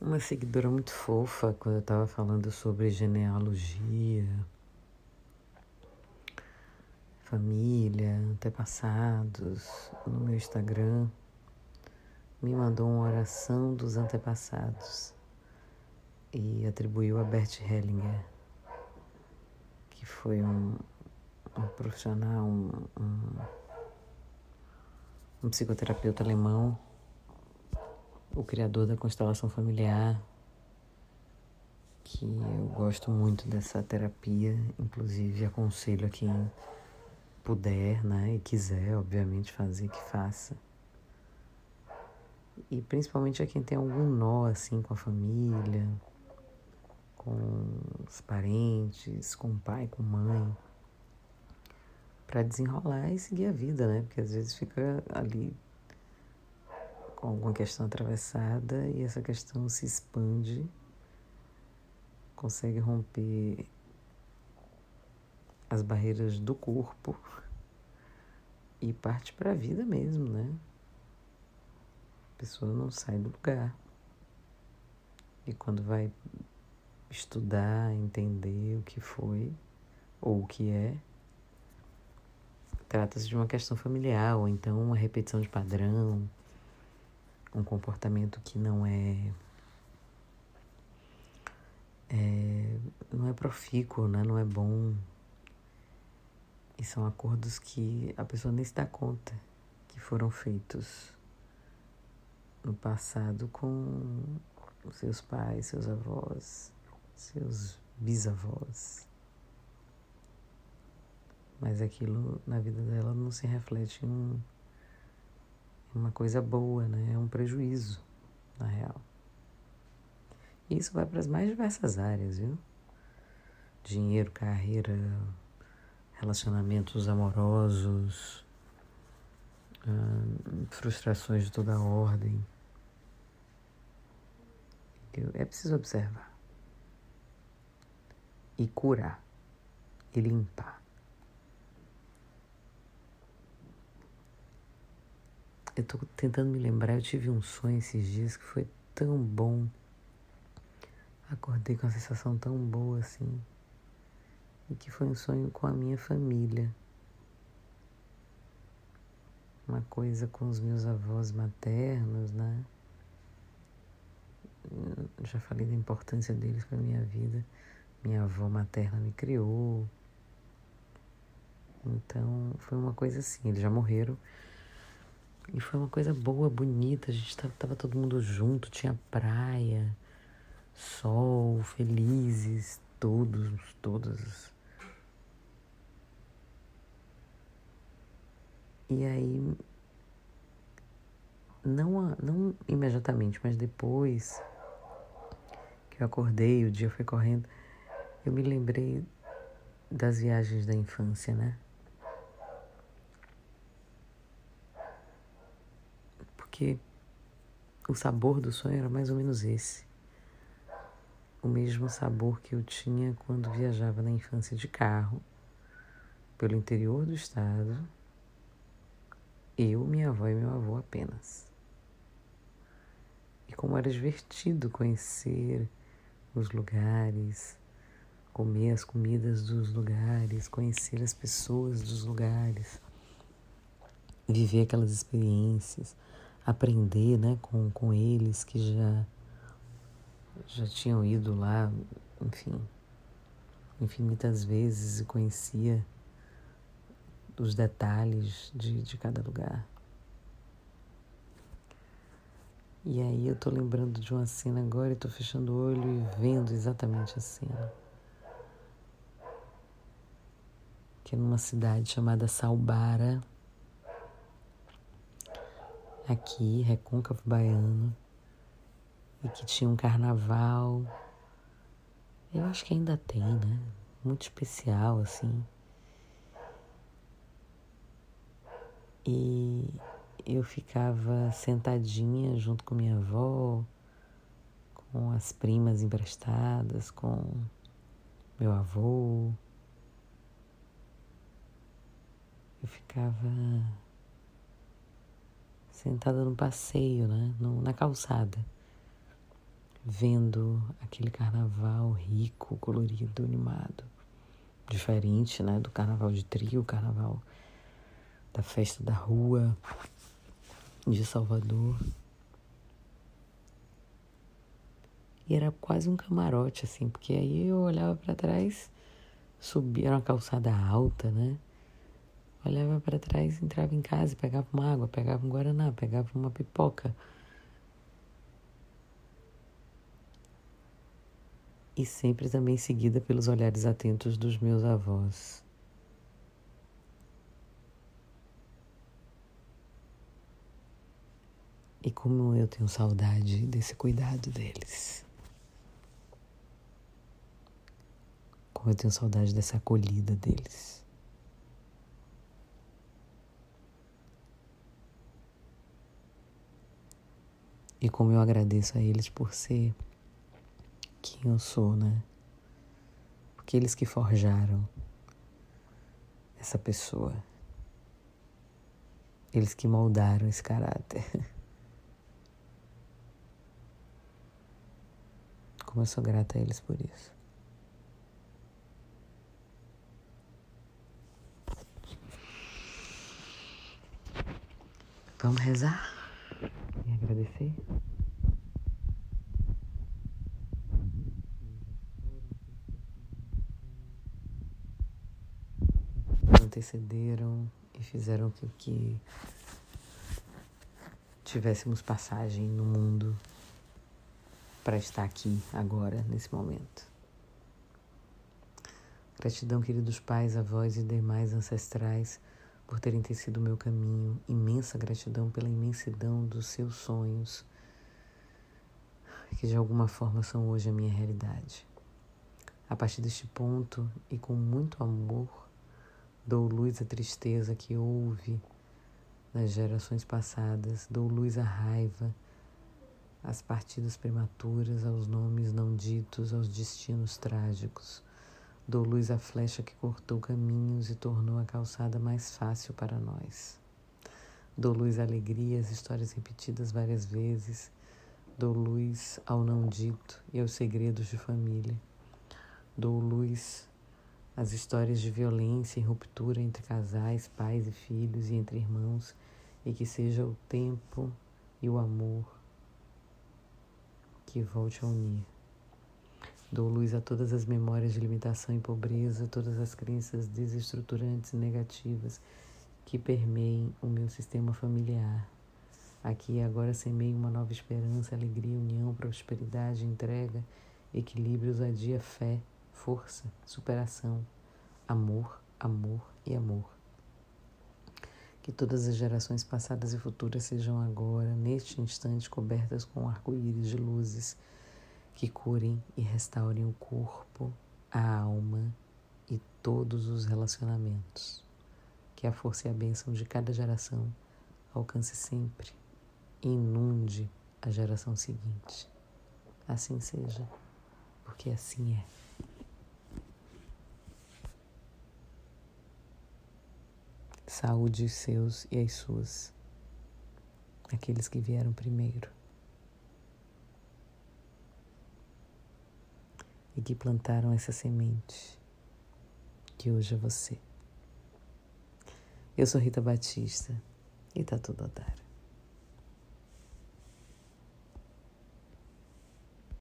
uma seguidora muito fofa quando eu estava falando sobre genealogia, família, antepassados. No meu Instagram, me mandou uma oração dos antepassados. E atribuiu a Bert Hellinger, que foi um, um profissional, um, um, um psicoterapeuta alemão o criador da constelação familiar, que eu gosto muito dessa terapia, inclusive aconselho a quem puder, né, e quiser, obviamente, fazer que faça. E principalmente a quem tem algum nó assim com a família, com os parentes, com o pai, com a mãe, para desenrolar e seguir a vida, né? Porque às vezes fica ali com alguma questão atravessada e essa questão se expande, consegue romper as barreiras do corpo e parte para a vida mesmo, né? A pessoa não sai do lugar. E quando vai estudar, entender o que foi ou o que é, trata-se de uma questão familiar ou então uma repetição de padrão um comportamento que não é, é não é profícuo, né? não é bom. E são acordos que a pessoa nem se dá conta que foram feitos no passado com seus pais, seus avós, seus bisavós. Mas aquilo na vida dela não se reflete em um uma coisa boa, né? É um prejuízo, na real. E isso vai para as mais diversas áreas, viu? Dinheiro, carreira, relacionamentos amorosos, frustrações de toda ordem. É preciso observar e curar e limpar. Eu tô tentando me lembrar, eu tive um sonho esses dias que foi tão bom. Acordei com uma sensação tão boa assim. E que foi um sonho com a minha família. Uma coisa com os meus avós maternos, né? Já falei da importância deles para minha vida. Minha avó materna me criou. Então, foi uma coisa assim. Eles já morreram, e foi uma coisa boa, bonita. A gente tava, tava todo mundo junto, tinha praia, sol, felizes, todos, todas. E aí, não, não imediatamente, mas depois que eu acordei, o dia foi correndo, eu me lembrei das viagens da infância, né? Porque o sabor do sonho era mais ou menos esse. O mesmo sabor que eu tinha quando viajava na infância de carro pelo interior do estado, eu, minha avó e meu avô apenas. E como era divertido conhecer os lugares, comer as comidas dos lugares, conhecer as pessoas dos lugares, viver aquelas experiências aprender né, com, com eles que já, já tinham ido lá, enfim, infinitas vezes e conhecia os detalhes de, de cada lugar. E aí eu tô lembrando de uma cena agora e tô fechando o olho e vendo exatamente a cena. Que é numa cidade chamada Salbara, aqui, Recôncavo Baiano, e que tinha um carnaval. Eu acho que ainda tem, né? Muito especial, assim. E eu ficava sentadinha junto com minha avó, com as primas emprestadas, com meu avô. Eu ficava sentada no passeio, né? No, na calçada, vendo aquele carnaval rico, colorido, animado, diferente, né, do carnaval de trio, carnaval da festa da rua de Salvador. E era quase um camarote, assim, porque aí eu olhava para trás, subia uma calçada alta, né? Olhava para trás, entrava em casa, pegava uma água, pegava um guaraná, pegava uma pipoca. E sempre também seguida pelos olhares atentos dos meus avós. E como eu tenho saudade desse cuidado deles. Como eu tenho saudade dessa acolhida deles. E como eu agradeço a eles por ser quem eu sou, né? Porque eles que forjaram essa pessoa. Eles que moldaram esse caráter. Como eu sou grata a eles por isso. Vamos rezar agradecer? Antecederam e fizeram com que tivéssemos passagem no mundo para estar aqui agora, nesse momento. Gratidão, queridos pais, avós e demais ancestrais por terem tecido o meu caminho, imensa gratidão pela imensidão dos seus sonhos, que de alguma forma são hoje a minha realidade. A partir deste ponto e com muito amor, dou luz à tristeza que houve nas gerações passadas, dou luz à raiva, às partidas prematuras, aos nomes não ditos, aos destinos trágicos. Dou luz à flecha que cortou caminhos e tornou a calçada mais fácil para nós. Dou luz à alegria, às histórias repetidas várias vezes. Dou luz ao não dito e aos segredos de família. Dou luz às histórias de violência e ruptura entre casais, pais e filhos e entre irmãos, e que seja o tempo e o amor que volte a unir. Dou luz a todas as memórias de limitação e pobreza, todas as crenças desestruturantes e negativas que permeiem o meu sistema familiar. Aqui e agora semeio uma nova esperança, alegria, união, prosperidade, entrega, equilíbrio, ousadia, fé, força, superação, amor, amor e amor. Que todas as gerações passadas e futuras sejam agora, neste instante, cobertas com arco-íris de luzes que curem e restaurem o corpo, a alma e todos os relacionamentos. Que a força e a bênção de cada geração alcance sempre e inunde a geração seguinte. Assim seja, porque assim é. Saúde os seus e as suas, aqueles que vieram primeiro. E que plantaram essa semente que hoje é você. Eu sou Rita Batista e tá tudo dar.